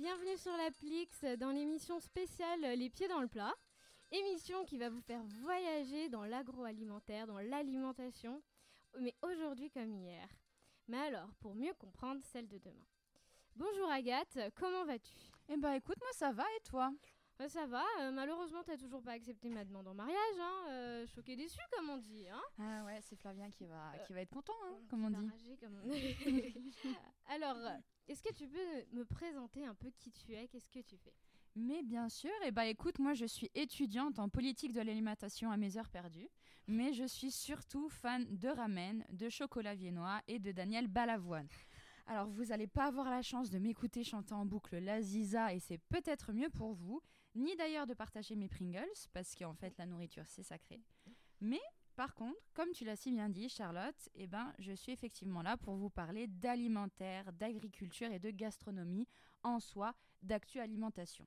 bienvenue sur l'Applix dans l'émission spéciale Les pieds dans le plat. Émission qui va vous faire voyager dans l'agroalimentaire, dans l'alimentation, mais aujourd'hui comme hier. Mais alors, pour mieux comprendre celle de demain. Bonjour Agathe, comment vas-tu? Eh bah écoute, moi ça va et toi? Bah, Ça va, euh, malheureusement t'as toujours pas accepté ma demande en mariage, hein, euh, choqué déçu comme on dit. Hein Ah ouais, c'est Flavien qui va, Euh, qui va être content, hein, comme on dit. rager, comme on dit. alors, euh, est-ce que tu peux me présenter un peu qui tu es, qu'est-ce que tu fais? Mais bien sûr, et bah écoute, moi je suis étudiante en politique de l'alimentation à mes heures perdues, mais je suis surtout fan de ramen, de chocolat viennois et de Daniel Balavoine. Alors vous n'allez pas avoir la chance de m'écouter chanter en boucle la Ziza et c'est peut-être mieux pour vous, ni d'ailleurs de partager mes Pringles parce qu'en fait la nourriture c'est sacré. Mais par contre, comme tu l'as si bien dit Charlotte, eh ben je suis effectivement là pour vous parler d'alimentaire, d'agriculture et de gastronomie en soi, d'actu alimentation.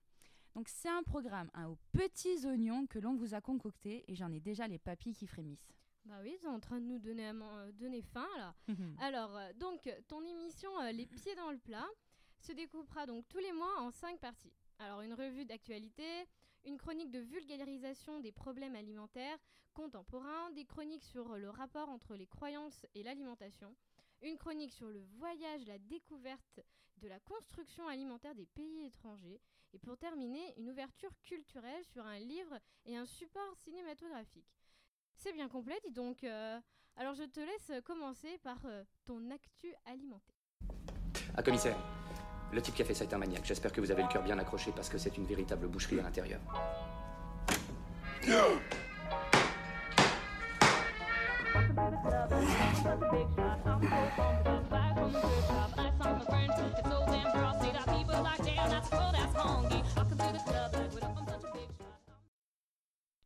Donc c'est un programme hein, aux petits oignons que l'on vous a concocté et j'en ai déjà les papilles qui frémissent. Bah oui, t'es en train de nous donner, euh, donner faim là. Alors, euh, donc, ton émission euh, Les pieds dans le plat se découpera donc tous les mois en cinq parties. Alors, une revue d'actualité, une chronique de vulgarisation des problèmes alimentaires contemporains, des chroniques sur le rapport entre les croyances et l'alimentation, une chronique sur le voyage, la découverte de la construction alimentaire des pays étrangers, et pour terminer, une ouverture culturelle sur un livre et un support cinématographique. C'est bien complet, dis donc. euh, alors je te laisse commencer par euh, ton actu alimentaire. Ah, commissaire, le type qui a fait ça est un maniaque. J'espère que vous avez le cœur bien accroché parce que c'est une véritable boucherie à l'intérieur.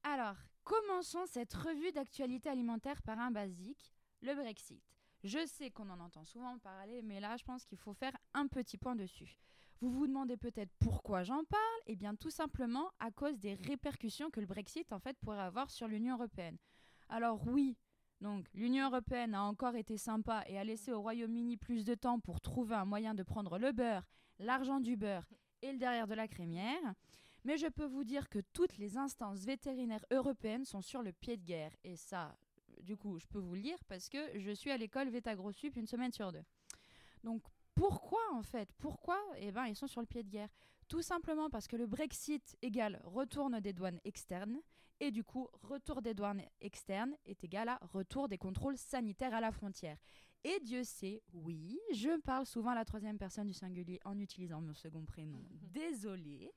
Alors, commençons cette revue d'actualité alimentaire par un basique, le Brexit. Je sais qu'on en entend souvent parler, mais là, je pense qu'il faut faire un petit point dessus. Vous vous demandez peut-être pourquoi j'en parle? Eh bien, tout simplement à cause des répercussions que le Brexit, en fait, pourrait avoir sur l'Union européenne. Alors oui, donc l'Union européenne a encore été sympa et a laissé au Royaume-Uni plus de temps pour trouver un moyen de prendre le beurre, l'argent du beurre et le derrière de la crémière. Mais je peux vous dire que toutes les instances vétérinaires européennes sont sur le pied de guerre. Et ça, du coup, je peux vous le dire parce que je suis à l'école Vétagrosup une semaine sur deux. Donc pourquoi en fait Pourquoi Eh ben, ils sont sur le pied de guerre? Tout simplement parce que le Brexit égale retourne des douanes externes. Et du coup, retour des douanes externes est égal à retour des contrôles sanitaires à la frontière. Et Dieu sait, oui, je parle souvent à la troisième personne du singulier en utilisant mon second prénom. Désolée.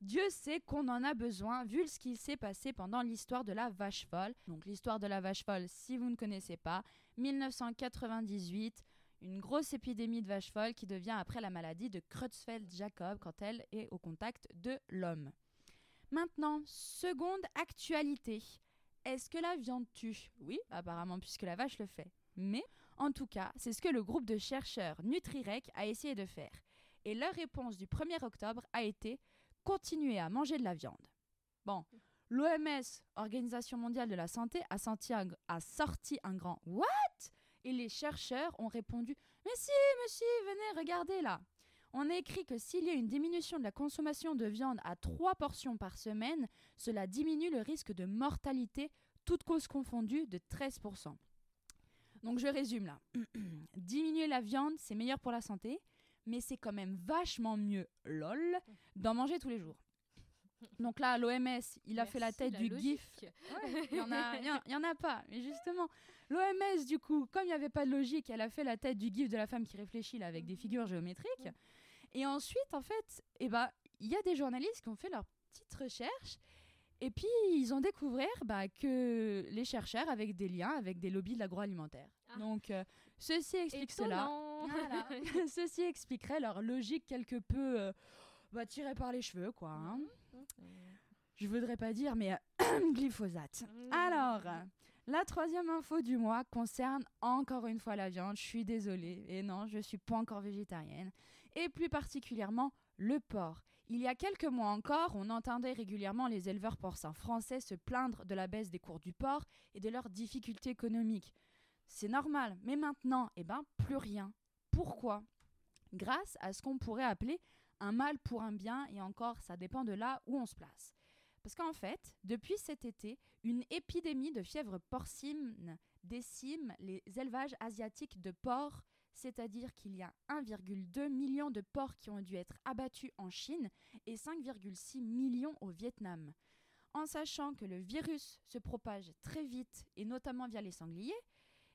Dieu sait qu'on en a besoin vu ce qui s'est passé pendant l'histoire de la vache folle. Donc l'histoire de la vache folle, si vous ne connaissez pas, 1998, une grosse épidémie de vache folle qui devient après la maladie de Creutzfeldt-Jacob quand elle est au contact de l'homme. Maintenant, seconde actualité. Est-ce que la viande tue? Oui, apparemment puisque la vache le fait. Mais, en tout cas, c'est ce que le groupe de chercheurs Nutrirec a essayé de faire. Et leur réponse du 1er octobre a été continuer à manger de la viande. Bon, l'OMS, Organisation mondiale de la santé, a, sorti un grand What? Et les chercheurs ont répondu Mais si, monsieur, venez, regardez là. On a écrit que s'il y a une diminution de la consommation de viande à 3 portions par semaine, cela diminue le risque de mortalité, toutes causes confondues, de 13%. Donc je résume là. Diminuer la viande, c'est meilleur pour la santé, mais c'est quand même vachement mieux, lol, d'en manger tous les jours. Donc là, l'OMS, il a fait la tête du GIF. logique. Il y en a, il y en- il y en a pas. Mais justement, l'OMS, du coup, comme il n'y avait pas de logique, elle a fait la tête du gif de la femme qui réfléchit là, avec des figures géométriques. Et ensuite, en fait, eh ben, il y a des journalistes qui ont fait leur petite recherche. Et puis, ils ont découvert bah, que les chercheurs avec des liens avec des lobbies de l'agroalimentaire. Ah. Donc, euh, ceci explique cela. Voilà. Ceci expliquerait leur logique quelque peu euh, bah, tirée par les cheveux, quoi. hein. Je voudrais pas dire, mais euh, glyphosate. Mhm. Alors, la troisième info du mois concerne encore une fois la viande. Je suis désolée. Et non, je suis pas encore végétarienne. Et plus particulièrement le porc. Il y a quelques mois encore, on entendait régulièrement les éleveurs porcins français se plaindre de la baisse des cours du porc et de leurs difficultés économiques. C'est normal, mais maintenant, eh ben, plus rien. Pourquoi? Grâce à ce qu'on pourrait appeler un mal pour un bien, et encore, ça dépend de là où on se place. Parce qu'en fait, depuis cet été, une épidémie de fièvre porcine décime les élevages asiatiques de porcs, c'est-à-dire qu'il y a 1,2 million de porcs qui ont dû être abattus en Chine et 5,6 millions au Vietnam. En sachant que le virus se propage très vite et notamment via les sangliers,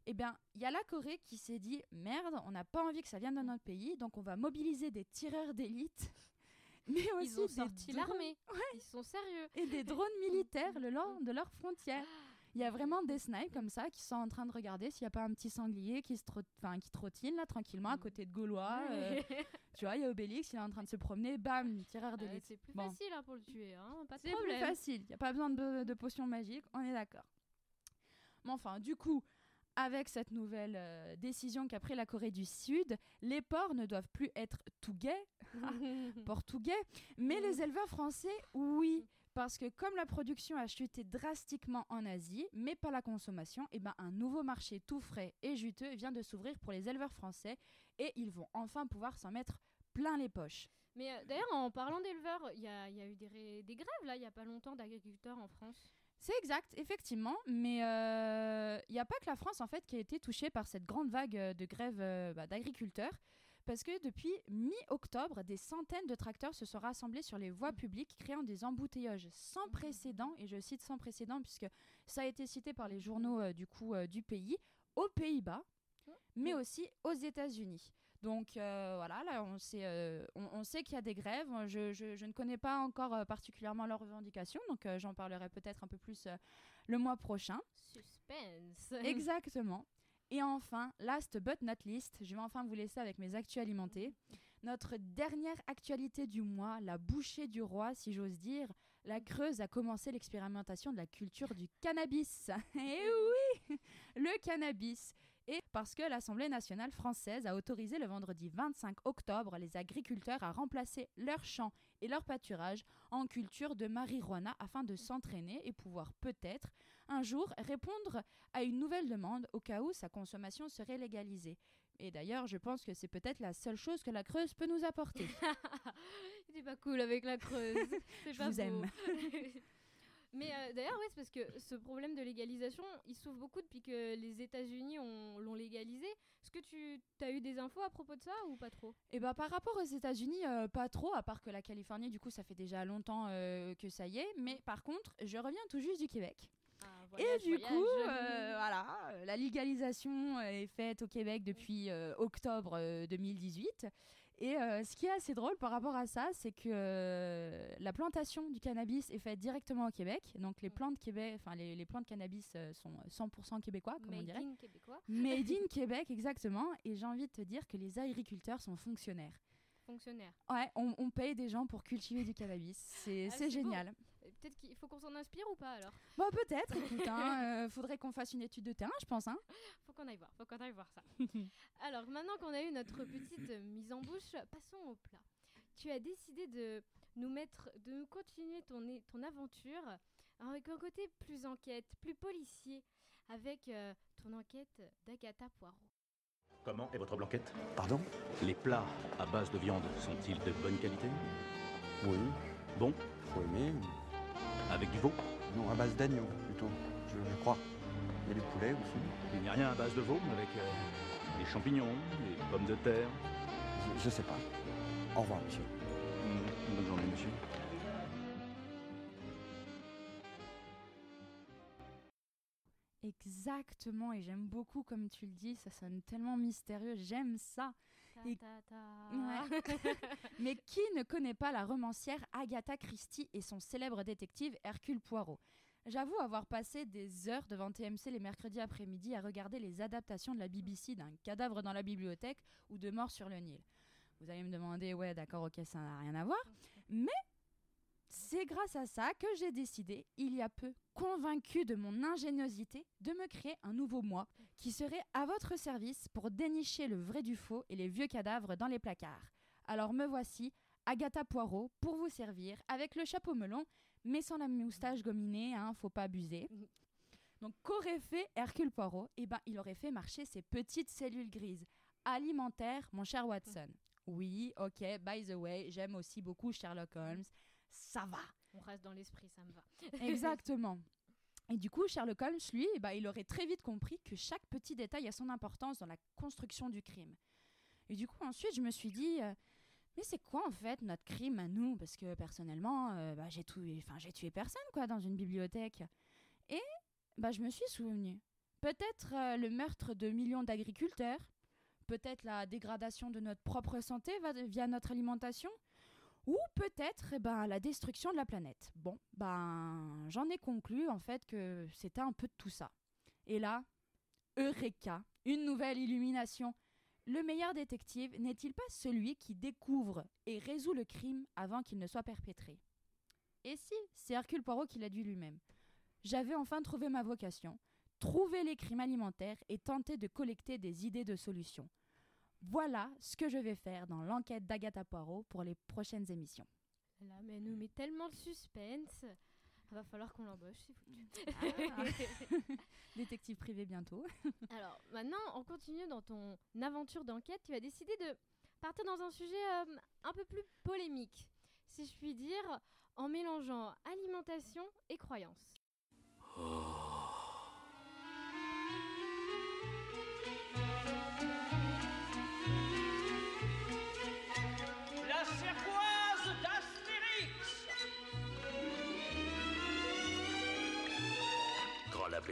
eh bien, il y a la Corée qui s'est dit merde, on n'a pas envie que ça vienne dans notre pays, donc on va mobiliser des tireurs d'élite. Mais aussi Ils ont sorti l'armée. Ils sont sérieux. Et des drones militaires le long de leurs frontières. Il y a vraiment des snipes comme ça qui sont en train de regarder s'il n'y a pas un petit sanglier qui, se qui trottine là tranquillement à côté de Gaulois. Euh, tu vois, il y a Obélix, il est en train de se promener, bam, tireur d'élite. c'est plus facile hein, pour le tuer, hein, pas de C'est plus facile, il n'y a pas besoin de, de potions magiques, on est d'accord. Mais enfin, du coup, avec cette nouvelle euh, décision qu'a pris la Corée du Sud, les porcs ne doivent plus être tout gays, portugais, mais les éleveurs français, oui. Parce que comme la production a chuté drastiquement en Asie, mais pas la consommation, et eh ben un nouveau marché tout frais et juteux vient de s'ouvrir pour les éleveurs français et ils vont enfin pouvoir s'en mettre plein les poches. Mais euh, d'ailleurs, en parlant d'éleveurs, il y, a eu des, des, grèves là, il n'y a pas longtemps d'agriculteurs en France. C'est exact, effectivement, mais il euh, n'y a pas que la France en fait qui a été touchée par cette grande vague euh, de grève euh, bah, d'agriculteurs, parce que depuis mi-octobre, des centaines de tracteurs se sont rassemblés sur les voies publiques, créant des embouteillages sans précédent, et je cite sans précédent puisque ça a été cité par les journaux du coup du pays, aux Pays-Bas, mais aussi aux États-Unis. Donc euh, voilà, là on sait, euh, on, sait qu'il y a des grèves. Je, je, ne connais pas encore euh, particulièrement leurs revendications, donc j'en parlerai peut-être un peu plus le mois prochain. Suspense. Exactement. Et enfin, last but not least, je vais enfin vous laisser avec mes actus alimentés. Notre dernière actualité du mois, la bouchée du roi, si j'ose dire, la Creuse a commencé l'expérimentation de la culture du cannabis. Et eh oui, le cannabis et parce que l'Assemblée nationale française a autorisé le vendredi 25 octobre les agriculteurs à remplacer leurs champs et leurs pâturages en culture de marijuana afin de s'entraîner et pouvoir peut-être un jour répondre à une nouvelle demande au cas où sa consommation serait légalisée. Et d'ailleurs, je pense que c'est peut-être la seule chose que la Creuse peut nous apporter. C'est pas cool avec la Creuse. je vous aime. Mais euh, d'ailleurs, oui, c'est parce que ce problème de légalisation, il souffre beaucoup depuis que les États-Unis l'ont légalisé. Est-ce que tu as eu des infos à propos de ça ou pas trop? Eh ben, par rapport aux États-Unis, euh, pas trop, à part que la Californie, du coup, ça fait déjà longtemps euh, que ça y est. Mais par contre, je reviens tout juste du Québec. Ah, et du coup, voilà, la légalisation est faite au Québec depuis octobre 2018. Et euh, ce qui est assez drôle par rapport à ça, c'est que euh, la plantation du cannabis est faite directement au Québec. Donc les mm. plantes Québec, enfin les, les, plantes cannabis euh, sont 100% québécois, comme on dirait. Made in. Made in Québec, exactement. Et j'ai envie de te dire que les agriculteurs sont fonctionnaires. Fonctionnaires. Ouais, on, on, paye des gens pour cultiver du cannabis. C'est ah, génial. Peut-être qu'il faut qu'on s'en inspire ou pas alors? Bon, bah, peut-être. Écoute, hein, faudrait qu'on fasse une étude de terrain, je pense. Hein. faut qu'on aille voir. Faut qu'on aille voir ça. alors, maintenant qu'on a eu notre petite mise en bouche, passons au plat. Tu as décidé de nous mettre, de nous continuer ton, ton aventure avec un côté plus enquête, plus policier, avec euh, ton enquête d'Agatha Poirot. Comment est votre blanquette? Pardon? Les plats à base de viande sont-ils de bonne qualité? Oui. Bon? Oui, mais avec du veau Non, à base d'agneau, plutôt, je, crois. Il y a du poulet aussi. Il n'y a rien à base de veau avec euh, des champignons, des pommes de terre je, sais pas. Au revoir, monsieur. Mmh, bonne journée, monsieur. Exactement, et j'aime beaucoup comme tu le dis, ça sonne tellement mystérieux, j'aime ça. Mais qui ne connaît pas la romancière Agatha Christie et son célèbre détective Hercule Poirot? J'avoue avoir passé des heures devant TMC les mercredis après-midi à regarder les adaptations de la BBC d'un cadavre dans la bibliothèque ou de mort sur le Nil. Vous allez me demander, ouais, d'accord, ok, ça n'a rien à voir. Mais c'est grâce à ça que j'ai décidé, il y a peu, convaincu de mon ingéniosité, de me créer un nouveau moi qui serait à votre service pour dénicher le vrai du faux et les vieux cadavres dans les placards. Alors me voici, Agatha Poirot, pour vous servir, avec le chapeau melon, mais sans la moustache gominée, hein, faut pas abuser. Donc qu'aurait fait Hercule Poirot? Eh ben, il aurait fait marcher ses petites cellules grises, alimentaires, mon cher Watson. Oui, ok, by the way, j'aime aussi beaucoup Sherlock Holmes. Ça va. On reste dans l'esprit, ça me va. Exactement. Et du coup, Sherlock Holmes, lui, bah, il aurait très vite compris que chaque petit détail a son importance dans la construction du crime. Et du coup, ensuite, je me suis dit, euh, mais c'est quoi en fait notre crime à nous? Parce que personnellement, euh, bah, j'ai tué, enfin, j'ai tué personne quoi dans une bibliothèque. Et bah, je me suis souvenu. Peut-être euh, le meurtre de millions d'agriculteurs, peut-être la dégradation de notre propre santé via notre alimentation, ou peut-être eh ben, la destruction de la planète. Bon, ben j'en ai conclu en fait que c'était un peu de tout ça. Et là, Eureka, une nouvelle illumination. Le meilleur détective n'est-il pas celui qui découvre et résout le crime avant qu'il ne soit perpétré? Et si, c'est Hercule Poirot qui l'a dit lui-même. J'avais enfin trouvé ma vocation, trouver les crimes alimentaires et tenter de collecter des idées de solutions. Voilà ce que je vais faire dans l'enquête d'Agatha Poirot pour les prochaines émissions. Là, mais elle nous met tellement de suspense. Il va falloir qu'on l'embauche, c'est foutu. Ah. Détective privé bientôt. Alors, maintenant, on continue dans ton aventure d'enquête. Tu as décidé de partir dans un sujet euh, un peu plus polémique, si je puis dire, en mélangeant alimentation et croyance. Oh.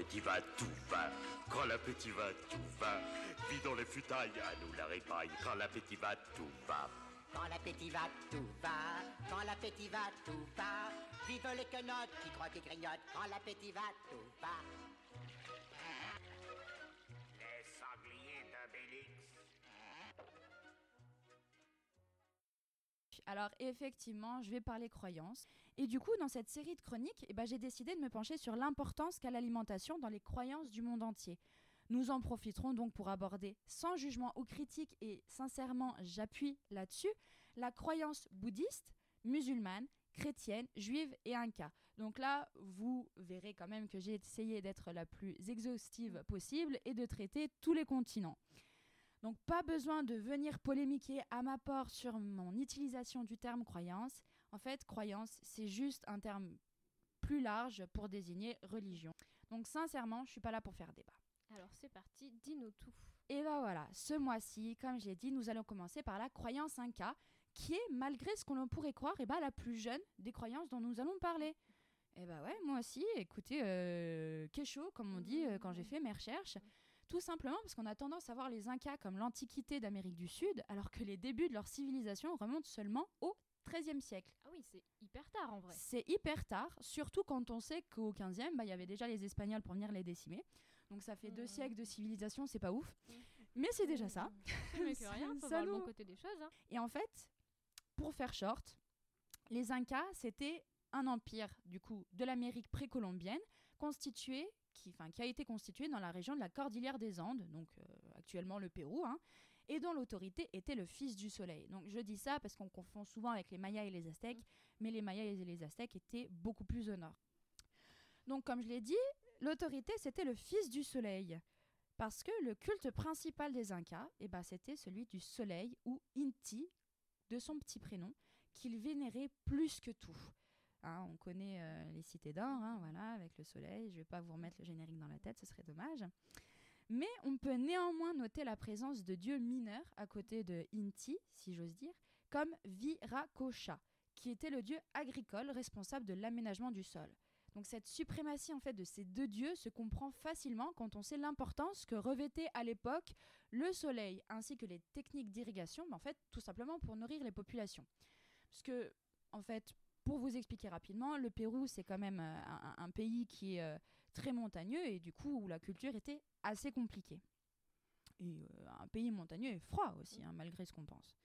L'appétit va, tout va. Quand l'appétit va, tout va. dans les futailles, à nous la répaille. Quand l'appétit va, tout va. Quand l'appétit va, tout va. Quand l'appétit va, tout va. Vive les quenottes qui croient qu'ils grignotent. Quand l'appétit va, tout va. Alors effectivement, je vais parler croyances. Et du coup, dans cette série de chroniques, eh ben, j'ai décidé de me pencher sur l'importance qu'a l'alimentation dans les croyances du monde entier. Nous en profiterons donc pour aborder, sans jugement ou critique, et sincèrement j'appuie là-dessus, la croyance bouddhiste, musulmane, chrétienne, juive et inca. Donc là, vous verrez quand même que j'ai essayé d'être la plus exhaustive possible et de traiter tous les continents. Donc pas besoin de venir polémiquer à ma part sur mon utilisation du terme croyance. En fait, croyance, c'est juste un terme plus large pour désigner religion. Donc sincèrement, je suis pas là pour faire débat. Alors c'est parti, dis-nous tout. Et ben voilà, ce mois-ci, comme j'ai dit, nous allons commencer par la croyance Inca, qui est, malgré ce qu'on pourrait croire, et ben, la plus jeune des croyances dont nous allons parler. Et bah ouais, moi aussi, écoutez, euh, chaud, comme on dit euh, quand j'ai fait mes recherches. Tout simplement parce qu'on a tendance à voir les Incas comme l'antiquité d'Amérique du Sud, alors que les débuts de leur civilisation remontent seulement au XIIIe siècle. Ah oui, c'est hyper tard en vrai. C'est hyper tard, surtout quand on sait qu'au XVe, bah, il y avait déjà les Espagnols pour venir les décimer. Donc ça fait deux mmh. siècles de civilisation, c'est pas ouf. Mmh. Mais c'est déjà ça. Mais que rien, faut voir le bon côté des choses. Hein. Et en fait, pour faire short, les Incas, c'était un empire du coup de l'Amérique précolombienne constitué qui, qui a été constitué dans la région de la Cordillère des Andes, donc euh, actuellement le Pérou, hein, et dont l'autorité était le fils du soleil. Donc je dis ça parce qu'on confond souvent avec les Mayas et les Aztèques, mais les Mayas et les Aztèques étaient beaucoup plus au nord. Donc comme je l'ai dit, l'autorité c'était le fils du soleil. Parce que le culte principal des Incas, eh ben, c'était celui du soleil ou Inti, de son petit prénom, qu'il vénérait plus que tout. Hein, on connaît euh, les cités d'or, hein, voilà, avec le soleil. Je ne vais pas vous remettre le générique dans la tête, ce serait dommage. Mais on peut néanmoins noter la présence de dieux mineurs à côté de Inti, si j'ose dire, comme Viracocha, qui était le dieu agricole responsable de l'aménagement du sol. Donc cette suprématie en fait de ces deux dieux se comprend facilement quand on sait l'importance que revêtait à l'époque le soleil ainsi que les techniques d'irrigation, en fait tout simplement pour nourrir les populations. Parce que en fait, pour vous expliquer rapidement, le Pérou c'est quand même euh, un, pays qui est euh, très montagneux et du coup où la culture était assez compliquée. Et euh, un pays montagneux et froid aussi, hein, malgré ce qu'on pense.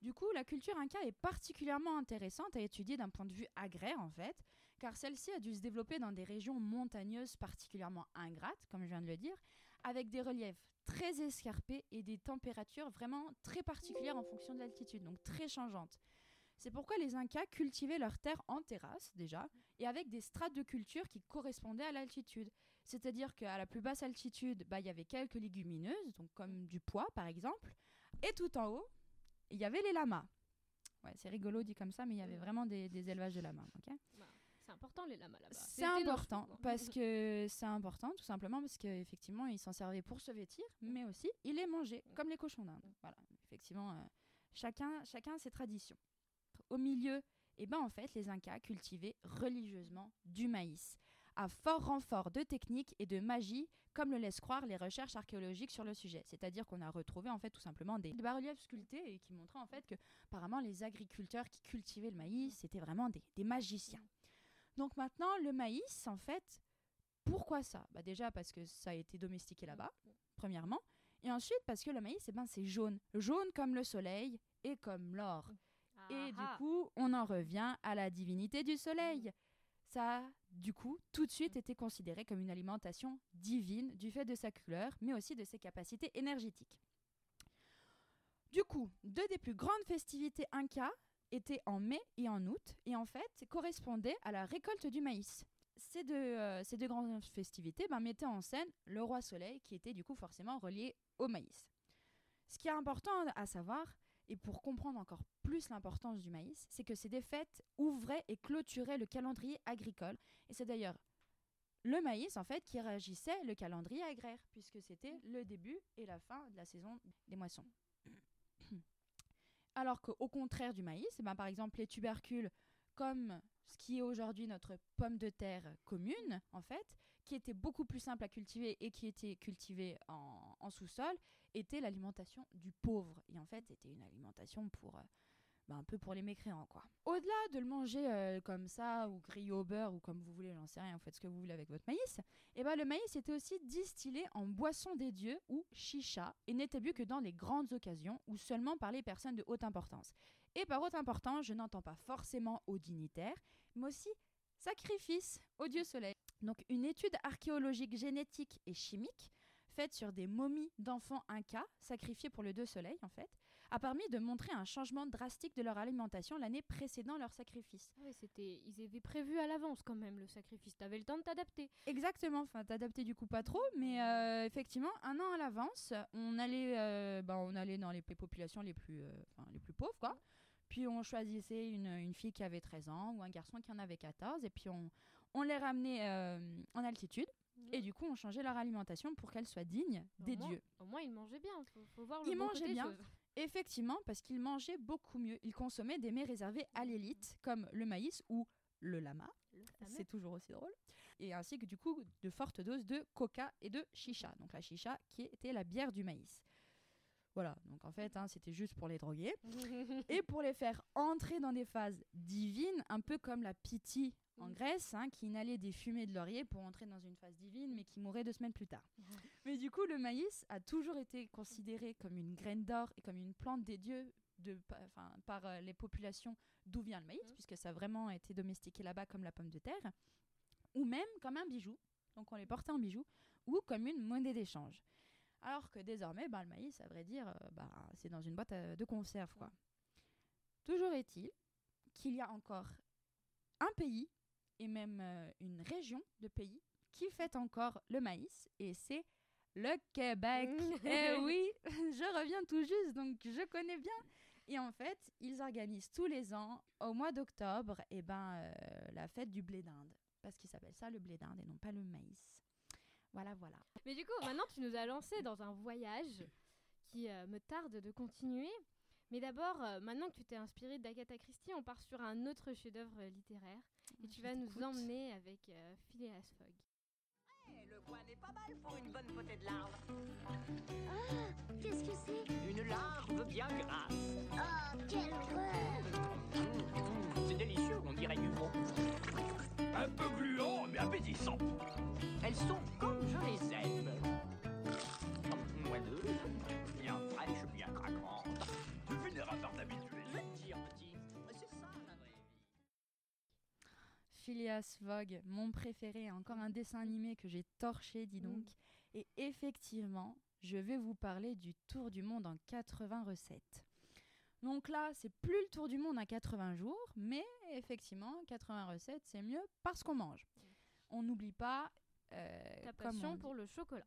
Du coup, la culture inca est particulièrement intéressante à étudier d'un point de vue agraire en fait, car celle-ci a dû se développer dans des régions montagneuses particulièrement ingrates, comme je viens de le dire, avec des reliefs très escarpés et des températures vraiment très particulières en fonction de l'altitude, donc très changeantes. C'est pourquoi les Incas cultivaient leurs terres en terrasse déjà, et avec des strates de culture qui correspondaient à l'altitude. C'est-à-dire qu'à la plus basse altitude, bah, il y avait quelques légumineuses, donc comme du pois par exemple, et tout en haut, il y avait les lamas. Ouais, c'est rigolo dit comme ça, mais il y avait vraiment des, des élevages de lamas. Bah, c'est important les lamas là-bas. c'est important parce que c'est important tout simplement parce qu'effectivement ils s'en servaient pour se vêtir mais aussi ils les mangeaient comme les cochons d'Inde. Voilà, effectivement euh, chacun chacun a ses traditions. Au milieu, eh ben en fait les Incas cultivaient religieusement du maïs à fort renfort de technique et de magie comme le laissent croire les recherches archéologiques sur le sujet. C'est-à-dire qu'on a retrouvé en fait tout simplement des bas-reliefs sculptés et qui montraient en fait que apparemment les agriculteurs qui cultivaient le maïs c'était vraiment des, des magiciens. Donc maintenant, le maïs, en fait, pourquoi ça? Bah Déjà parce que ça a été domestiqué là-bas, premièrement. Et ensuite parce que le maïs, eh ben, c'est jaune. Jaune comme le soleil et comme l'or. Et du Ah, ah. coup, on en revient à la divinité du soleil. Ça a, du coup, tout de suite été considéré comme une alimentation divine du fait de sa couleur, mais aussi de ses capacités énergétiques. Du coup, deux des plus grandes festivités incas étaient en mai et en août, et en fait correspondaient à la récolte du maïs. Ces deux, euh, ces deux grandes festivités ben, mettaient en scène le roi soleil, qui était du coup forcément relié au maïs. Ce qui est important à savoir, et pour comprendre encore plus l'importance du maïs, c'est que ces des fêtes ouvraient et clôturaient le calendrier agricole. Et c'est d'ailleurs le maïs, en fait, qui régissait le calendrier agraire, puisque c'était le début et la fin de la saison des moissons. Alors qu'au contraire du maïs, eh ben, par exemple, les tubercules, comme ce qui est aujourd'hui notre pomme de terre commune, en fait, qui était beaucoup plus simple à cultiver et qui était cultivée en, en sous-sol, était l'alimentation du pauvre. Et en fait, c'était une alimentation pour euh, ben, un peu pour les mécréants, quoi. Au-delà de le manger euh, comme ça, ou grillé au beurre, ou comme vous voulez, j'en sais rien, vous faites ce que vous voulez avec votre maïs, et ben, le maïs était aussi distillé en boisson des dieux, ou chicha, et n'était bu que dans les grandes occasions, ou seulement par les personnes de haute importance. Et par haute importance, je n'entends pas forcément aux dignitaires, mais aussi sacrifice au dieu soleil. Donc une étude archéologique génétique et chimique faite sur des momies d'enfants incas sacrifiés pour le dieu soleil en fait, a permis de montrer un changement drastique de leur alimentation l'année précédant leur sacrifice. Ah ouais, c'était, ils avaient prévu à l'avance quand même le sacrifice. T'avais le temps de t'adapter. Exactement, enfin t'adapter du coup pas trop, mais euh, effectivement un an à l'avance, on allait, euh, ben, on allait dans les populations les plus, euh, les plus pauvres quoi. Puis on choisissait une, une fille qui avait 13 ans ou un garçon qui en avait 14 et puis on, on les ramenait euh, en altitude et du coup on changeait leur alimentation pour qu'elle soit digne des Au moins- dieux. Au moins, ils mangeaient bien. Faut, faut voir Ils le bon mangeaient côté bien. Effectivement, parce qu'ils mangeaient beaucoup mieux. Ils consommaient des mets réservés à l'élite, comme le maïs ou le lama. C'est toujours aussi drôle. Et ainsi que du coup de fortes doses de coca et de chicha. Donc la chicha qui était la bière du maïs. Voilà, donc en fait, hein, c'était juste pour les droguer. et pour les faire entrer dans des phases divines, un peu comme la piti en Mm. Grèce, hein, qui inhalait des fumées de laurier pour entrer dans une phase divine, mais qui mourait deux semaines plus tard. mais du coup, le maïs a toujours été considéré comme une graine d'or et comme une plante des dieux de, pa- enfin, par euh, les populations d'où vient le maïs, Mm. puisque ça a vraiment été domestiqué là-bas comme la pomme de terre, ou même comme un bijou, donc on les portait en bijou, ou comme une monnaie d'échange. Alors que désormais, bah, le maïs, à vrai dire, euh, bah, c'est dans une boîte euh, de conserve. Quoi. Toujours est-il qu'il y a encore un pays, et même euh, une région de pays, qui fête encore le maïs, et c'est le Québec. eh oui, je reviens tout juste, donc je connais bien. Et en fait, ils organisent tous les ans, au mois d'octobre, eh ben, euh, la fête du blé d'Inde. Parce qu'ils s'appellent ça le blé d'Inde et non pas le maïs. Voilà, voilà. Mais du coup, maintenant, tu nous as lancé dans un voyage qui euh, me tarde de continuer. Mais d'abord, euh, maintenant que tu t'es inspiré d'Agatha Christie, on part sur un autre chef-d'œuvre littéraire. Et tu Je vas nous emmener avec euh, Phileas Fogg. Eh, Le coin n'est pas mal pour une bonne potée de larve. Ah, qu'est-ce que c'est? Une larve bien grasse. Oh, quelle horreur Mmh, C'est délicieux, on dirait du veau. Un peu gluant, mais appétissant. Elles sont comme je les aime. Mmh, Moelleuses, bien fraîches, bien craquantes. Tu finiras par t'habituer. Je vais te dire, petit, c'est ça la vraie vie. Phileas Fogg, mon préféré, encore un dessin animé que j'ai torché, dis donc. Et effectivement, je vais vous parler du Tour du monde en 80 recettes. Donc là, c'est plus le Tour du monde en 80 jours, mais effectivement, 80 recettes, c'est mieux parce qu'on mange. On n'oublie pas euh, Ta passion on pour le chocolat.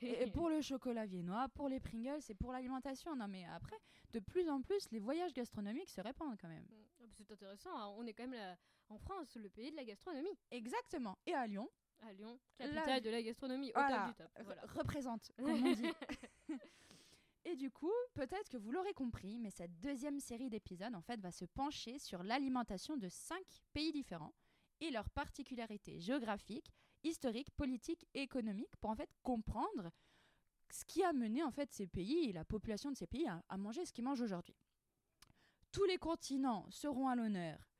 et pour le chocolat viennois, pour les Pringles et pour l'alimentation. Non, mais après, de plus en plus, les voyages gastronomiques se répandent quand même. Ah, C'est intéressant, hein. on est quand même là, en France, le pays de la gastronomie. Exactement. Et à Lyon, À Lyon, La- capitale de la gastronomie, au Voilà. top du top. Voilà. représente, comme on dit. Et du coup, peut-être que vous l'aurez compris, mais cette deuxième série d'épisodes, en fait, va se pencher sur l'alimentation de cinq pays différents et leurs particularités géographiques, historiques, politiques et économiques pour en fait comprendre ce qui a mené ces pays et la population de ces pays à manger ce qu'ils mangent aujourd'hui. Tous les continents seront à l'honneur,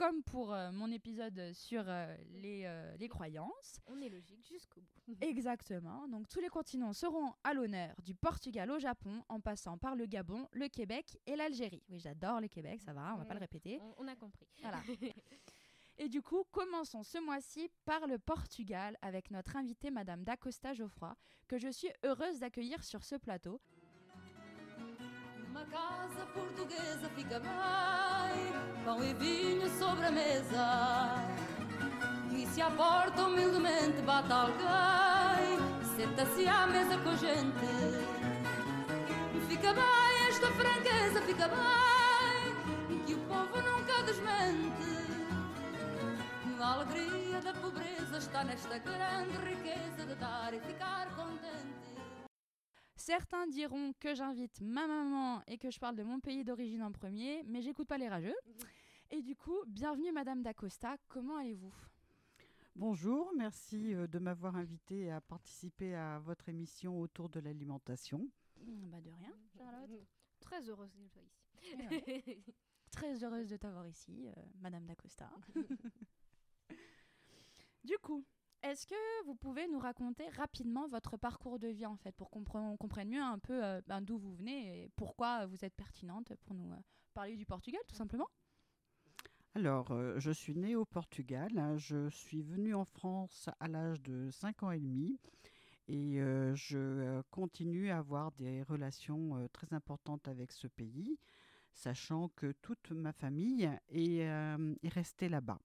comme pour euh, mon épisode sur euh, les, euh, les croyances. On est logique jusqu'au bout. Exactement. Donc tous les continents seront à l'honneur, du Portugal au Japon, en passant par le Gabon, le Québec et l'Algérie. Oui, j'adore le Québec, ça va, on va pas le répéter. On, on a compris. Voilà. Et du coup, commençons ce mois-ci par le Portugal avec notre invitée Madame Dacosta Geoffroy, que je suis heureuse d'accueillir sur ce plateau. Uma casa portuguesa fica bem, pão e vinho sobre a mesa. E se à porta humildemente bate alguém, senta-se à mesa com a gente. Fica bem esta franqueza, fica bem, que o povo nunca desmente. A alegria da pobreza está nesta grande riqueza de dar e ficar contente. Certains diront que j'invite ma maman et que je parle de mon pays d'origine en premier, mais j'écoute pas les rageux. Et du coup, bienvenue Madame Dacosta, comment allez-vous? Bonjour, merci euh, de m'avoir invité à participer à votre émission autour de l'alimentation. Bah de rien, Charlotte. Très heureuse soit ici. Ouais. Très heureuse de t'avoir ici, euh, Madame Dacosta. du coup, est-ce que vous pouvez nous raconter rapidement votre parcours de vie en fait, pour qu'on compre- on comprenne mieux un peu euh, ben, d'où vous venez et pourquoi vous êtes pertinente pour nous euh, parler du Portugal tout simplement? Alors, euh, je suis née au Portugal. hein. Je suis venue en France à l'âge de 5 ans et demi. Et je continue à avoir des relations très importantes avec ce pays, sachant que toute ma famille est restée là-bas.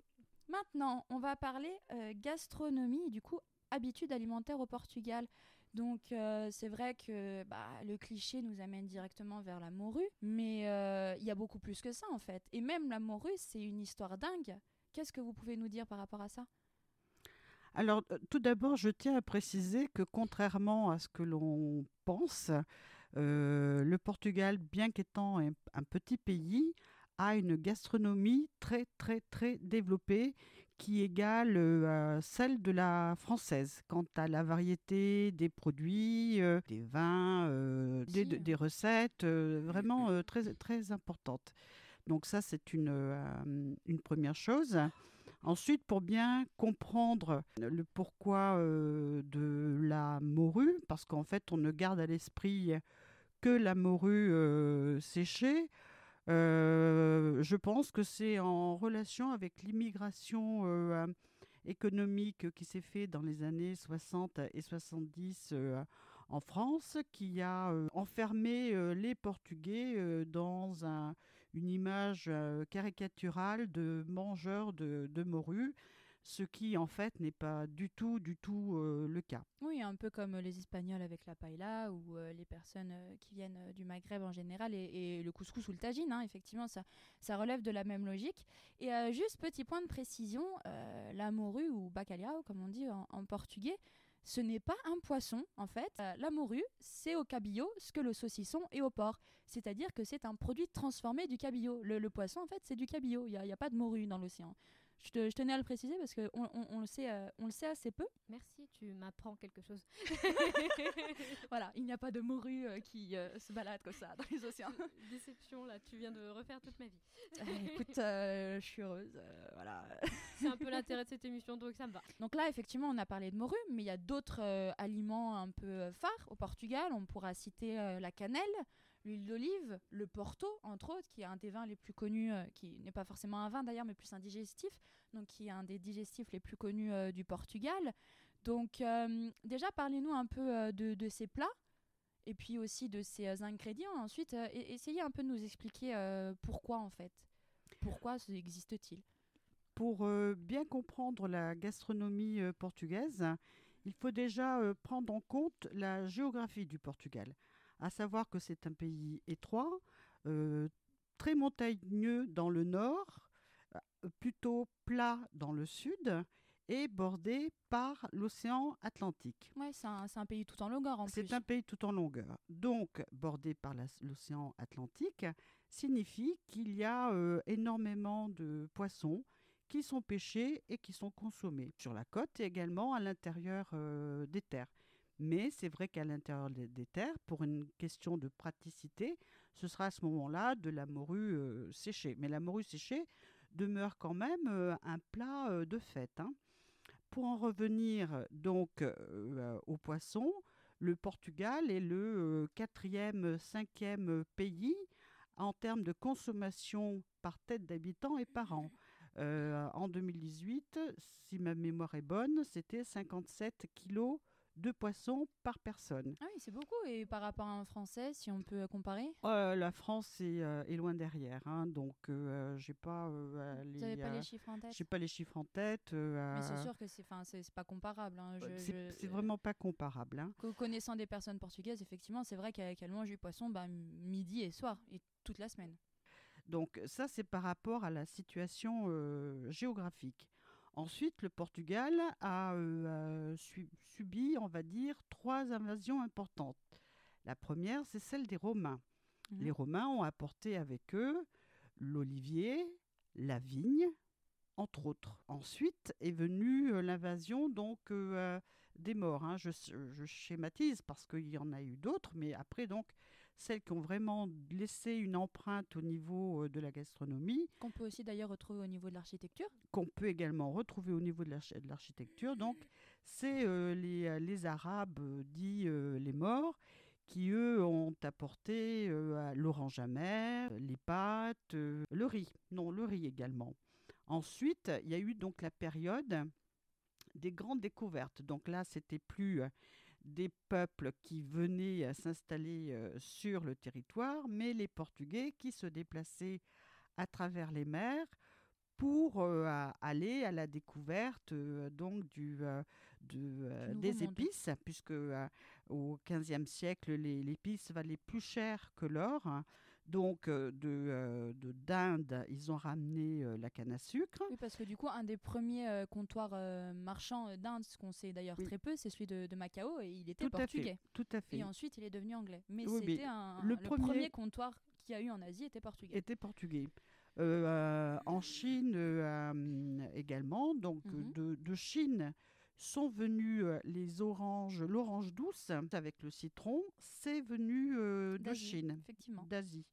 Maintenant, on va parler euh, gastronomie du coup habitudes alimentaires au Portugal. Donc euh, c'est vrai que bah, le cliché nous amène directement vers la morue, mais euh, il y a beaucoup plus que ça en fait. Et même la morue, c'est une histoire dingue. Qu'est-ce que vous pouvez nous dire par rapport à ça? Alors, tout d'abord, je tiens à préciser que contrairement à ce que l'on pense, le Portugal, bien qu'étant un petit pays, a une gastronomie très, très, très développée qui égale euh, celle de la française quant à la variété des produits, euh, des vins, euh, des, Si. des recettes, vraiment très, très importantes. Donc ça, c'est une, une première chose. Ensuite, pour bien comprendre le pourquoi de la morue, parce qu'en fait, on ne garde à l'esprit que la morue séchée, je pense que c'est en relation avec l'immigration euh, économique qui s'est faite dans les années 60 et 70 euh, en France, qui a euh, enfermé euh, les Portugais euh, dans un- une image euh, caricaturale de mangeurs de, de morue, ce qui en fait n'est pas du tout, du tout euh, le cas. Oui, un peu comme euh, les Espagnols avec la paella ou euh, les personnes qui viennent du Maghreb en général et, le couscous ou le tagine, hein, effectivement, ça, ça relève de la même logique. Et juste petit point de précision, la morue ou bacalhau, comme on dit en, portugais, ce n'est pas un poisson, en fait. La morue, c'est au cabillaud ce que le saucisson est au porc. C'est-à-dire que c'est un produit transformé du cabillaud. Le, poisson, en fait, c'est du cabillaud. Il n'y a, a pas de morue dans l'océan. Je, te- je tenais à le préciser parce qu'on on, on le, sait, euh, on le sait assez peu. Merci, tu m'apprends quelque chose. voilà, il n'y a pas de morue euh, qui euh, se balade comme ça dans les océans. Déception, là, tu viens de refaire toute ma vie. Écoute, je suis heureuse. voilà. C'est un peu l'intérêt de cette émission, donc ça me va. Donc là, effectivement, on a parlé de morue, mais il y a d'autres aliments un peu phares au Portugal. On pourra citer la cannelle, l'huile d'olive, le porto, entre autres, qui est un des vins les plus connus, euh, qui n'est pas forcément un vin d'ailleurs, mais plus un digestif, donc qui est un des digestifs les plus connus euh, du Portugal. Donc euh, déjà, parlez-nous un peu de, ces plats. Et puis aussi de ces ingrédients. Ensuite, e- essayez un peu de nous expliquer pourquoi en fait. Pourquoi existe-t-il? Pour bien comprendre la gastronomie portugaise, il faut déjà prendre en compte la géographie du Portugal. À savoir que c'est un pays étroit, euh, très montagneux dans le nord, euh, plutôt plat dans le sud et bordé par l'océan Atlantique. Ouais, c'est un, pays tout en longueur en plus. C'est un pays tout en longueur. Donc, bordé par l'océan Atlantique signifie qu'il y a euh, énormément de poissons qui sont pêchés et qui sont consommés sur la côte et également à l'intérieur euh, des terres. Mais c'est vrai qu'à l'intérieur des, terres, pour une question de praticité, ce sera à ce moment-là de la morue euh, séchée. Mais la morue séchée demeure quand même euh, un plat euh, de fête. hein. Pour en revenir donc aux poissons, le Portugal est le quatrième, cinquième pays en termes de consommation par tête d'habitant et par an. En 2018, si ma mémoire est bonne, c'était 57 kilos de poissons par personne. Ah oui, c'est beaucoup. Et par rapport à un Français, si on peut comparer? Euh, la France est, euh, est loin derrière, hein, donc euh, j'ai pas euh, les, n'avez pas les chiffres en tête? j'ai pas les chiffres en tête. Mais c'est sûr que c'est, pas comparable. hein. C'est je- vraiment pas comparable. hein. Co- Connaissant des personnes portugaises, effectivement, c'est vrai qu'elles mangent du poisson bah, midi et soir, et toute la semaine. Donc ça, c'est par rapport à la situation euh, géographique. Ensuite, le Portugal a euh, euh, su- subi, on va dire, trois invasions importantes. La première, c'est celle des Romains. Mhm. Les Romains ont apporté avec eux l'olivier, la vigne, entre autres. Ensuite est venue euh, l'invasion donc euh, des morts. hein. Je, je schématise parce qu'il y en a eu d'autres, mais après donc celles qui ont vraiment laissé une empreinte au niveau euh, de la gastronomie, Qu'on peut aussi d'ailleurs retrouver au niveau de l'architecture. qu'on peut également retrouver au niveau de l'arch- de l'architecture. Donc, c'est euh, les, euh, les Arabes dits euh, les morts qui, eux, ont apporté euh, l'orange amer, les pâtes, le riz. Non, le riz également. Ensuite, il y a eu donc la période des grandes découvertes. Donc là, c'était plus des peuples qui venaient s'installer sur le territoire, mais les Portugais qui se déplaçaient à travers les mers pour euh, aller à la découverte euh, donc du, euh, de, nouveau des monde. épices, puisque au XVe siècle, les- l'épice valait plus cher que l'or. Donc, euh, de, euh, de- d'Inde, ils ont ramené euh, la canne à sucre. Oui, parce que du coup, un des premiers euh, comptoirs marchands d'Inde, ce qu'on sait d'ailleurs Oui. très peu, c'est celui de, de Macao, et il était Tout à fait, portugais. tout à fait. Et ensuite, il est devenu anglais. Mais Oui, mais c'était un, le le, premier... premier- comptoir qu'il y a eu en Asie était portugais. était portugais. En Chine également, donc Mhm. de, de Chine sont venus les oranges, l'orange douce avec le citron, c'est venu euh, de Chine, Effectivement. d'Asie.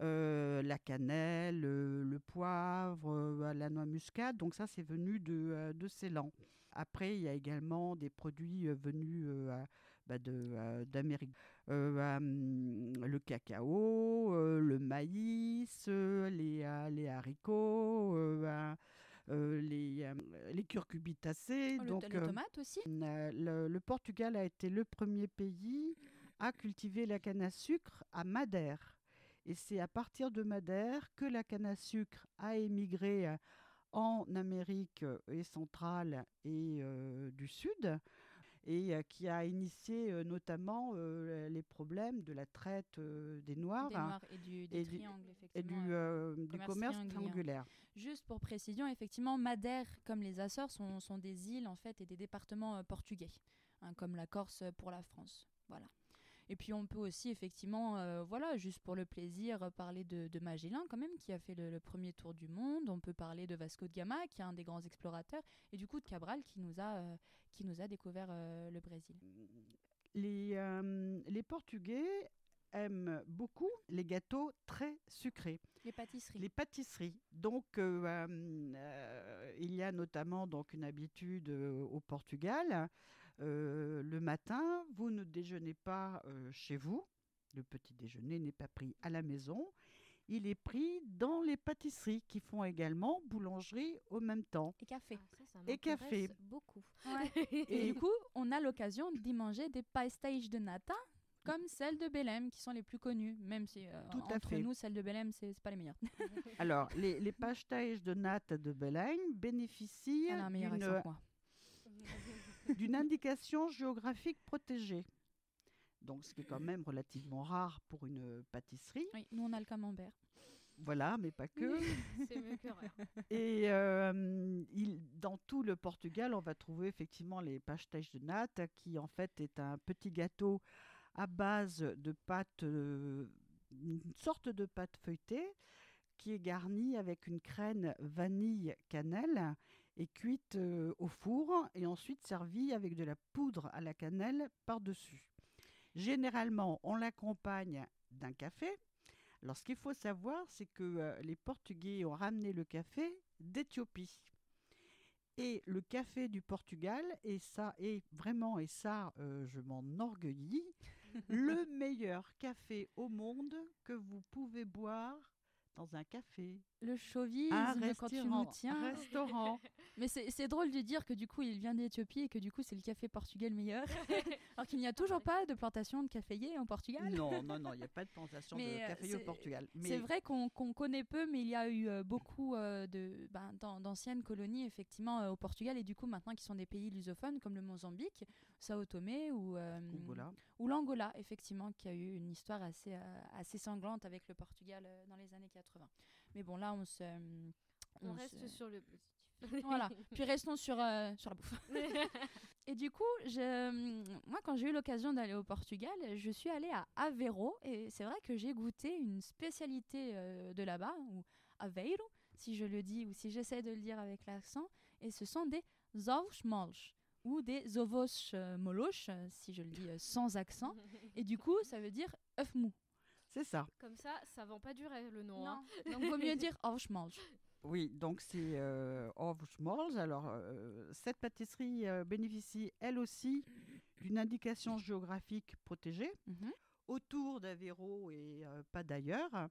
Euh, la cannelle, le poivre, euh, la noix muscade, donc ça c'est venu de, euh, de Ceylan. Après, il y a également des produits venus bah, d'Amérique. Euh, le cacao, le maïs, les, les haricots, les, les curcubitacées. Oh, le- donc, les tomates aussi le, le Portugal a été le premier pays à cultiver la canne à sucre à Madère. Et c'est à partir de Madère que la canne à sucre a émigré euh, en Amérique euh, et centrale et euh, du Sud et euh, qui a initié euh, notamment les problèmes de la traite des Noirs, Des hein, noirs et du, des et du- triangles, et effectivement. du, du commerce triangulaire. Juste pour précision, effectivement, Madère, comme les Açores, sont, sont des îles en fait et des départements portugais, hein, comme la Corse pour la France. Voilà. Et puis on peut aussi effectivement, euh, voilà, juste pour le plaisir, euh, parler de, de Magellan quand même, qui a fait le, le premier tour du monde. On peut parler de Vasco de Gama, qui est un des grands explorateurs, et du coup de Cabral, qui nous a, euh, qui nous a découvert euh, le Brésil. Les, les Portugais aiment beaucoup les gâteaux très sucrés. Les pâtisseries. Les pâtisseries. Donc, euh, euh, euh, il y a notamment donc une habitude euh, au Portugal. Euh, le matin, vous ne déjeunez pas euh, chez vous. Le petit déjeuner n'est pas pris à la maison. Il est pris dans les pâtisseries qui font également boulangerie au même temps. Et café. Ah, ça, ça Et café. beaucoup. Et du coup, on a l'occasion d'y manger des pastéis de nata, comme celles de Belém, qui sont les plus connues, même si euh, Tout entre fait. nous, celles de Belém, c'est pas les meilleures. Alors, les, les de natte de Belém bénéficient Elle a un meilleur d'une-. D'une indication géographique protégée. Donc, ce qui est quand même relativement rare pour une pâtisserie. Oui, nous, on a le camembert. Voilà, mais pas que. C'est mieux que rien. Et euh, il- dans tout le Portugal, on va trouver effectivement les pastèches de nata, qui en fait est un petit gâteau à base de pâte, euh, une sorte de pâte feuilletée, qui est garnie avec une crème vanille cannelle et cuite euh, au four et ensuite servie avec de la poudre à la cannelle par-dessus. Généralement, on l'accompagne d'un café. Alors, ce qu'il faut savoir, c'est que euh, les Portugais ont ramené le café d'Éthiopie. Et le café du Portugal, et ça, et vraiment, et ça, euh, je m'en orgueillis, le meilleur café au monde que vous pouvez boire dans un café. Le chauvisme, Un quand tu restaurant, nous tiens. restaurant. Mais c'est c'est drôle de dire que du coup, il vient d'Éthiopie et que du coup, c'est le café portugais le meilleur. Alors qu'il n'y a toujours pas de plantation de caféiers en Portugal. Non, non, non, il n'y a pas de plantation de Mais, euh, café au c'est- Portugal. C'est Mais vrai qu'on connaît peu, mais il y a eu euh, beaucoup euh, de ben, d'an- d'anciennes colonies effectivement au Portugal et du coup maintenant qui sont des pays lusophones comme le Mozambique, Sao Tomé ou euh, ou l'Angola effectivement qui a eu une histoire assez assez sanglante avec le Portugal dans les années 80. Mais bon là on se On, se- reste sur le positif. voilà. Puis restons sur, euh, sur la bouffe. et du coup, je, moi, quand j'ai eu l'occasion d'aller au Portugal, je suis allée à Aveiro. Et c'est vrai que j'ai goûté une spécialité euh, de là-bas, ou Aveiro, si je le dis, ou si j'essaie de le dire avec l'accent. Et ce sont des ovos ou des ovos euh, euh, si je le dis euh, sans accent. Et du coup, ça veut dire œuf mou. C'est ça. Comme ça, ça vend pas du rêve le nom. hein. Donc, vaut mieux dire ovos moles. Oui, donc c'est euh, Ovsmalls. Alors, euh, cette pâtisserie euh, bénéficie elle aussi d'une indication géographique protégée Mhm. autour d'Aveiro et euh, pas d'ailleurs.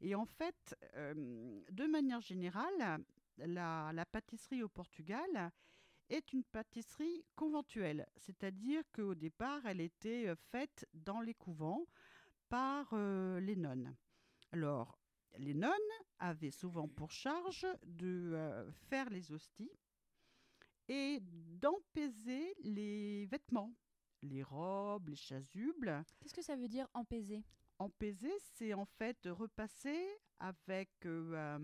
Et en fait, euh, de manière générale, la, la pâtisserie au Portugal est une pâtisserie conventuelle, c'est-à-dire qu'au départ, elle était faite dans les couvents par euh, les nonnes. Alors, les nonnes avaient souvent pour charge de euh, faire les hosties et d'empaiser les vêtements, les robes, les chasubles. Qu'est-ce que ça veut dire empaiser? Empaiser, c'est en fait repasser avec euh,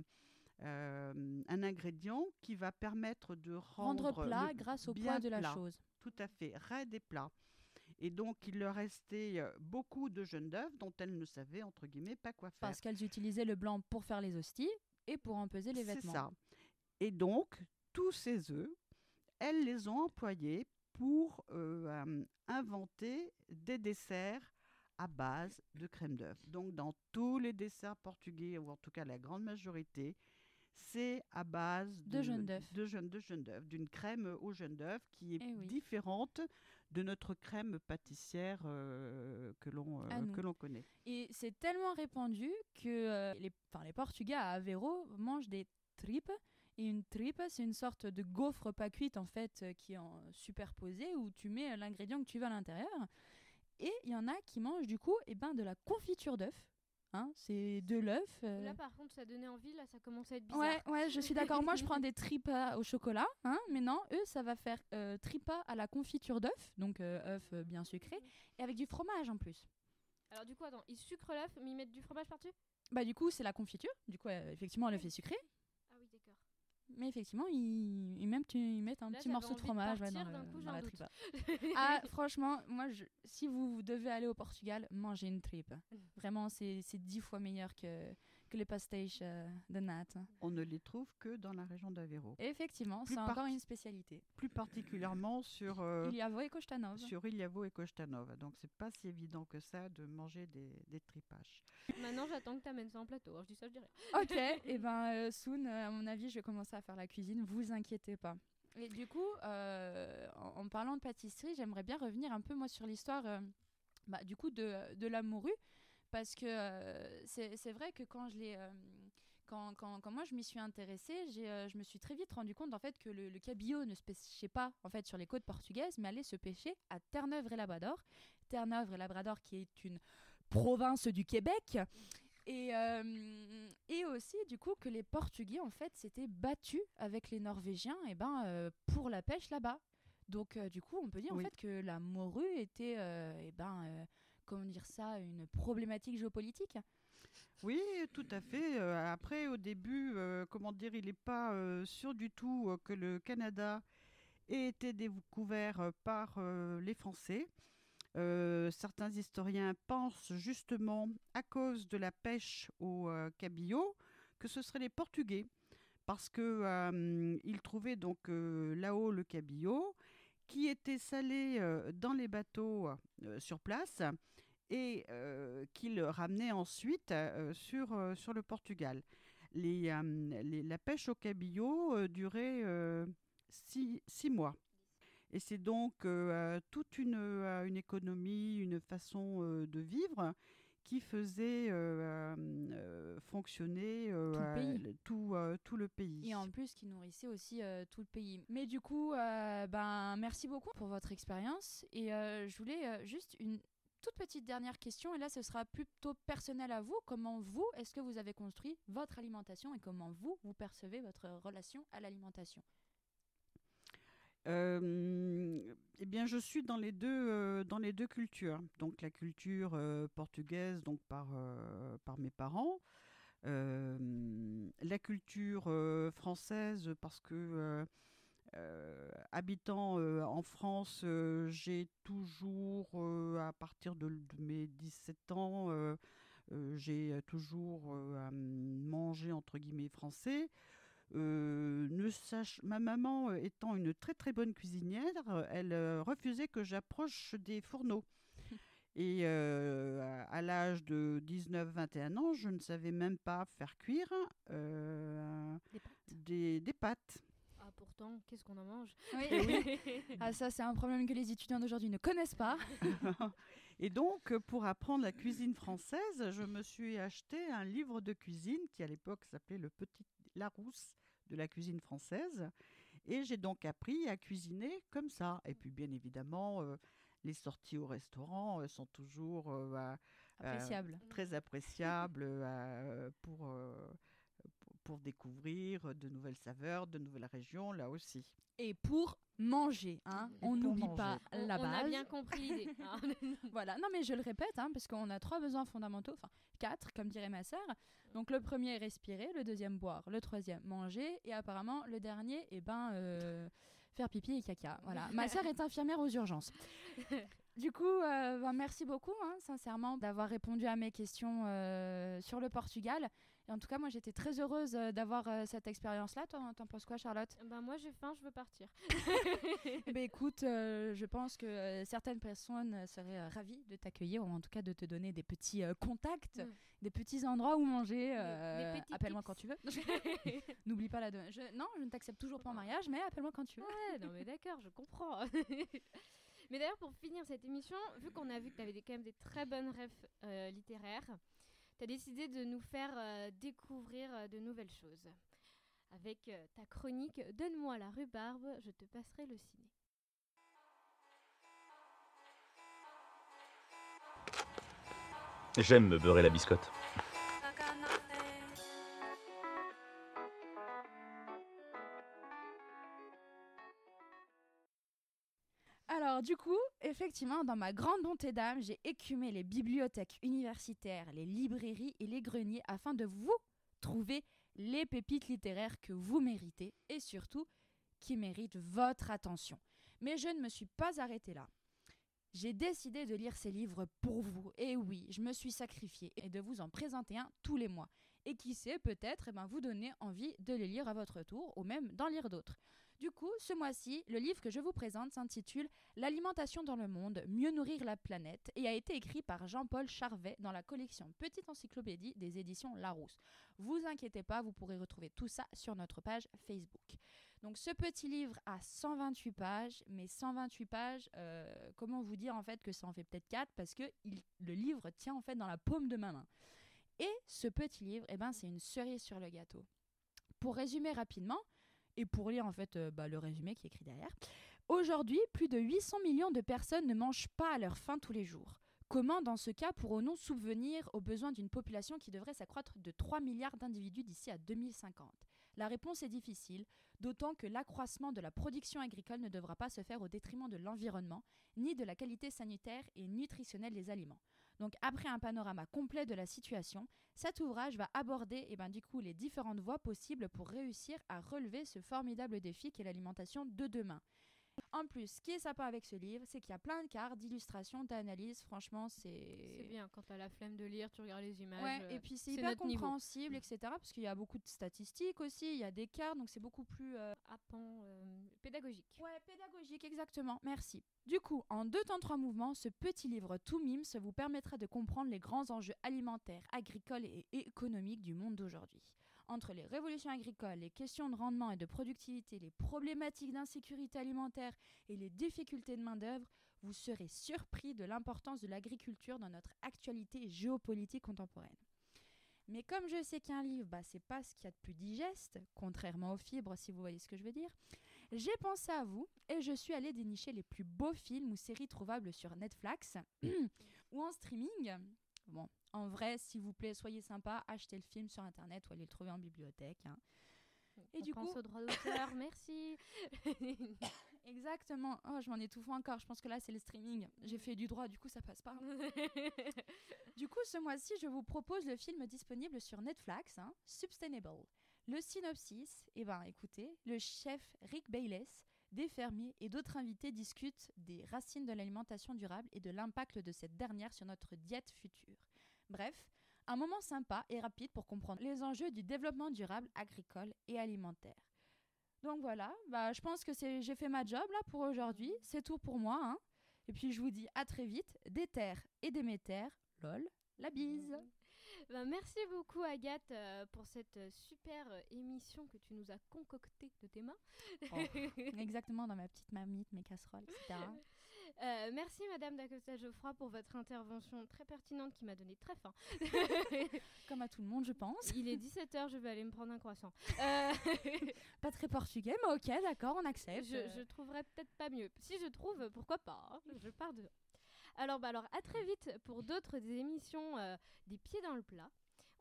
un ingrédient qui va permettre de rendre, Rendre plat grâce au poids de la plat. chose. Tout à fait, raide et plat. Et donc, il leur restait euh, beaucoup de jeunes d'œufs dont elles ne savaient, entre guillemets, pas quoi faire. Parce qu'elles utilisaient le blanc pour faire les hosties et pour empeser les C'est vêtements. ça. Et donc, tous ces œufs, elles les ont employés pour euh, inventer des desserts à base de crème d'œuf. Donc, dans tous les desserts portugais, ou en tout cas la grande majorité, c'est à base De de jaune, de jaune d'œuf, d'une crème au jaune d'œuf qui est Eh oui. différente de notre crème pâtissière euh, que l'on À euh, que l'on connaît. Et c'est tellement répandu que euh, les, les Portugais à Aveiro mangent des tripes. Et une tripe, c'est une sorte de gaufre pas cuite en fait qui est en superposé où tu mets l'ingrédient que tu veux à l'intérieur. Et il y en a qui mangent du coup eh ben, de la confiture d'œuf. Hein, c'est de l'œuf. euh, Là, par contre, ça donnait envie. Là, ça commence à être bizarre. Ouais, ouais, je suis d'accord. Moi, je prends des tripas au chocolat, hein, mais non, eux, ça va faire euh, tripas à la confiture d'œuf, donc euh, œuf euh, bien sucré, et avec du fromage en plus. Alors, du coup, attends, ils sucrent l'œuf, mais ils mettent du fromage par-dessus Bah du coup, c'est la confiture. Du coup, euh, effectivement, l'œuf est sucré. Mais effectivement, ils, ils, même, tu- ils mettent un Là, petit morceau de fromage ouais, dans, le- coup, la tripa. ah, franchement, moi, je, si vous devez aller au Portugal, mangez une tripe. Vraiment, c'est c'est dix fois meilleur que, que les pastéis euh, de natte. On ne les trouve que dans la région d'Aveiro. Effectivement, c'est encore une spécialité. Plus particulièrement sur euh, Il y a Voe Kostanov. sur Iliavo et Kostanov. Donc c'est pas si évident que ça de manger des, des tripaches. Maintenant, j'attends que tu amènes ça en plateau. Alors, je dis ça, je dis rien. Ok, et ben euh, soon, euh, à mon avis, je vais commencer à faire la cuisine, vous inquiétez pas. Et du coup, euh, en, en parlant de pâtisserie, j'aimerais bien revenir un peu moi sur l'histoire euh, bah, du coup de, de la morue, parce que euh, c'est vrai que quand je l'ai euh, quand, quand, quand moi je m'y suis intéressée, j'ai, je me suis très vite rendu compte en fait que le, le cabillaud ne se pêchait pas en fait sur les côtes portugaises, mais allait se pêcher à Terre-Neuve et Labrador. Terre-Neuve et Labrador qui est une province du Québec. Et, et aussi, du coup, que les Portugais, en fait, s'étaient battus avec les Norvégiens et ben, pour la pêche là-bas. Donc, du coup, on peut dire en fait que la morue était, et ben, comment dire ça, une problématique géopolitique? Oui, tout à fait. après, au début, comment dire, il n'est pas sûr du tout que le Canada ait été découvert par les Français. Euh, certains historiens pensent justement, à cause de la pêche au euh, cabillaud, que ce seraient les Portugais, parce qu'ils euh, trouvaient donc là-haut le cabillaud, qui était salé dans les bateaux sur place et qu'ils ramenaient ensuite sur, sur le Portugal. Les, la pêche au cabillaud durait six, six mois. Et c'est donc euh, toute une, euh, une, économie, une façon euh, de vivre qui faisait fonctionner tout, tout, le pays. Et en plus, qui nourrissait aussi tout le pays. Mais du coup, ben, merci beaucoup pour votre expérience. Et je voulais juste une toute petite dernière question, et là ce sera plutôt personnel à vous. Comment vous, est-ce que vous avez construit votre alimentation et comment vous, vous percevez votre relation à l'alimentation? Eh bien, je suis dans les deux, deux cultures. Donc la culture portugaise, donc par, par mes parents. la culture française, parce que habitant en France, j'ai toujours, à partir de, de, mes 17 ans, j'ai toujours mangé entre guillemets français. Euh, ne sache, ma maman euh, étant une très très bonne cuisinière, elle euh, refusait que j'approche des fourneaux. Et à l'âge de 19-21 ans, je ne savais même pas faire cuire des, des, pâtes. Pourtant, qu'est-ce qu'on en mange oui, Ah ça, c'est un problème que les étudiants d'aujourd'hui ne connaissent pas. Et donc, pour apprendre la cuisine française, je me suis acheté un livre de cuisine qui à l'époque s'appelait Le Petit Larousse de la cuisine française. Et j'ai donc appris à cuisiner comme ça. Et puis, bien évidemment, euh, les sorties au restaurant euh, sont toujours euh, bah, appréciables. très appréciables pour, pour découvrir de nouvelles saveurs, de nouvelles régions, là aussi. Et pour manger, hein, on n'oublie pas la base. On a bien compris l'idée. Hein. voilà, non mais je le répète, hein, parce qu'on a trois besoins fondamentaux, enfin quatre, comme dirait ma sœur. Donc le premier, respirer, le deuxième, boire, le troisième, manger, et apparemment le dernier, eh ben, euh, faire pipi et caca. Voilà, ma sœur est infirmière aux urgences. Du coup, euh, ben, merci beaucoup, hein, sincèrement, d'avoir répondu à mes questions euh, sur le Portugal en tout cas, moi, j'étais très heureuse euh, d'avoir euh, cette expérience-là. Toi, t'en penses quoi, Charlotte? Ben, Moi, j'ai faim, je veux partir. eh ben, écoute, euh, je pense que certaines personnes seraient ravies de t'accueillir, ou en tout cas de te donner des petits contacts, mm. des petits endroits où manger. appelle-moi quand tu veux. N'oublie pas la donne. Non, je ne t'accepte toujours pas en mariage, mais appelle-moi quand tu veux. Ouais, non, mais d'accord, je comprends. mais d'ailleurs, pour finir cette émission, vu qu'on a vu que tu avais quand même des très bonnes rêves littéraires, tu as décidé de nous faire euh, découvrir euh, de nouvelles choses. Avec euh, ta chronique Donne-moi la rhubarbe, je te passerai le ciné. J'aime me beurrer la biscotte. Du coup, effectivement, dans ma grande bonté d'âme, j'ai écumé les bibliothèques universitaires, les librairies et les greniers afin de vous trouver les pépites littéraires que vous méritez et surtout qui méritent votre attention. Mais je ne me suis pas arrêtée là. J'ai décidé de lire ces livres pour vous. Et oui, je me suis sacrifiée et de vous en présenter un tous les mois. Et qui sait, peut-être eh ben, vous donner envie de les lire à votre tour ou même d'en lire d'autres. Du coup, ce mois-ci, le livre que je vous présente s'intitule L'alimentation dans le monde, mieux nourrir la planète et a été écrit par Jean-Paul Charvet dans la collection Petite encyclopédie des éditions Larousse. Vous inquiétez pas, vous pourrez retrouver tout ça sur notre page Facebook. Donc ce petit livre a 128 pages, mais 128 pages, euh, comment vous dire en fait que ça en fait peut-être 4 parce que le livre tient en fait dans la paume de ma main. Et ce petit livre, eh ben, c'est une cerise sur le gâteau. Pour résumer rapidement, et pour lire en fait euh, bah, le résumé qui est écrit derrière, aujourd'hui, plus de 800 millions de personnes ne mangent pas à leur faim tous les jours. Comment, dans ce cas, pourrons-nous subvenir aux besoins d'une population qui devrait s'accroître de 3 milliards d'individus d'ici à 2050 La réponse est difficile, d'autant que l'accroissement de la production agricole ne devra pas se faire au détriment de l'environnement, ni de la qualité sanitaire et nutritionnelle des aliments. Donc après un panorama complet de la situation, cet ouvrage va aborder eh ben, les différentes voies possibles pour réussir à relever ce formidable défi qu'est l'alimentation de demain. En plus, ce qui est sympa avec ce livre, c'est qu'il y a plein de cartes, d'illustrations, d'analyses. Franchement, c'est. C'est bien, quand tu as la flemme de lire, tu regardes les images. Ouais, euh, et puis c'est hyper niveau. compréhensible, etc. Parce qu'il y a beaucoup de statistiques aussi, il y a des cartes, donc c'est beaucoup plus. euh, euh, pédagogique. Ouais, pédagogique, exactement. Merci. Du coup, en deux temps, trois mouvements, ce petit livre tout mimes vous permettra de comprendre les grands enjeux alimentaires, agricoles et économiques du monde d'aujourd'hui. Entre les révolutions agricoles, les questions de rendement et de productivité, les problématiques d'insécurité alimentaire et les difficultés de main-d'œuvre, vous serez surpris de l'importance de l'agriculture dans notre actualité géopolitique contemporaine. Mais comme je sais qu'un livre, bah, c'est pas ce qu'il y a de plus digeste, contrairement aux fibres, si vous voyez ce que je veux dire, j'ai pensé à vous et je suis allée dénicher les plus beaux films ou séries trouvables sur Netflix ou en streaming. Bon, en vrai, s'il vous plaît, soyez sympa, achetez le film sur internet ou allez le trouver en bibliothèque. hein. Et On du pense coup, au droit d'auteur, merci. exactement. Oh, je m'en étouffe encore. Je pense que là, c'est le streaming. J'ai fait du droit, du coup, ça passe pas. Du coup, ce mois-ci, je vous propose le film disponible sur Netflix, hein, Sustainable. Le synopsis, eh ben, écoutez, le chef Rick Bayless, des fermiers et d'autres invités discutent des racines de l'alimentation durable et de l'impact de cette dernière sur notre diète future. Bref, un moment sympa et rapide pour comprendre les enjeux du développement durable agricole et alimentaire. Donc voilà, bah, je pense que j'ai fait ma job là pour aujourd'hui. C'est tout pour moi. hein. Et puis je vous dis à très vite. Des terres et des métères. Lol, la bise. Ben, merci beaucoup Agathe euh, pour cette euh, super euh, émission que tu nous as concoctée de tes mains. Oh, Exactement dans ma petite marmite, mes casseroles, etc. Euh, merci Madame d'Acosta Geoffroy pour votre intervention très pertinente qui m'a donné très faim. Comme à tout le monde, je pense. Il est 17h, je vais aller me prendre un croissant. Pas très portugais, mais ok, d'accord, on accepte. je, je trouverai peut-être pas mieux. Si je trouve, pourquoi pas hein, Je pars de. Alors, bah alors, à très vite pour d'autres émissions euh, des pieds dans le plat.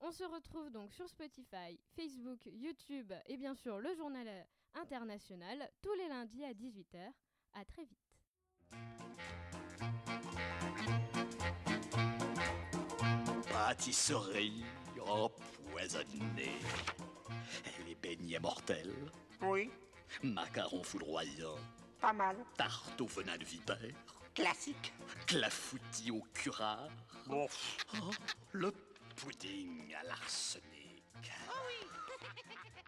On se retrouve donc sur Spotify, Facebook, YouTube et bien sûr le journal euh, international tous les lundis à 18h. À très vite. Pâtisserie empoisonnée. Les beignets mortels. Oui, Macarons foudroyants. pas mal. Tarte au venin de vipère. Classique. Clafoutis au curare. Bon. Oh, le pudding à l'arsenic. Oh oui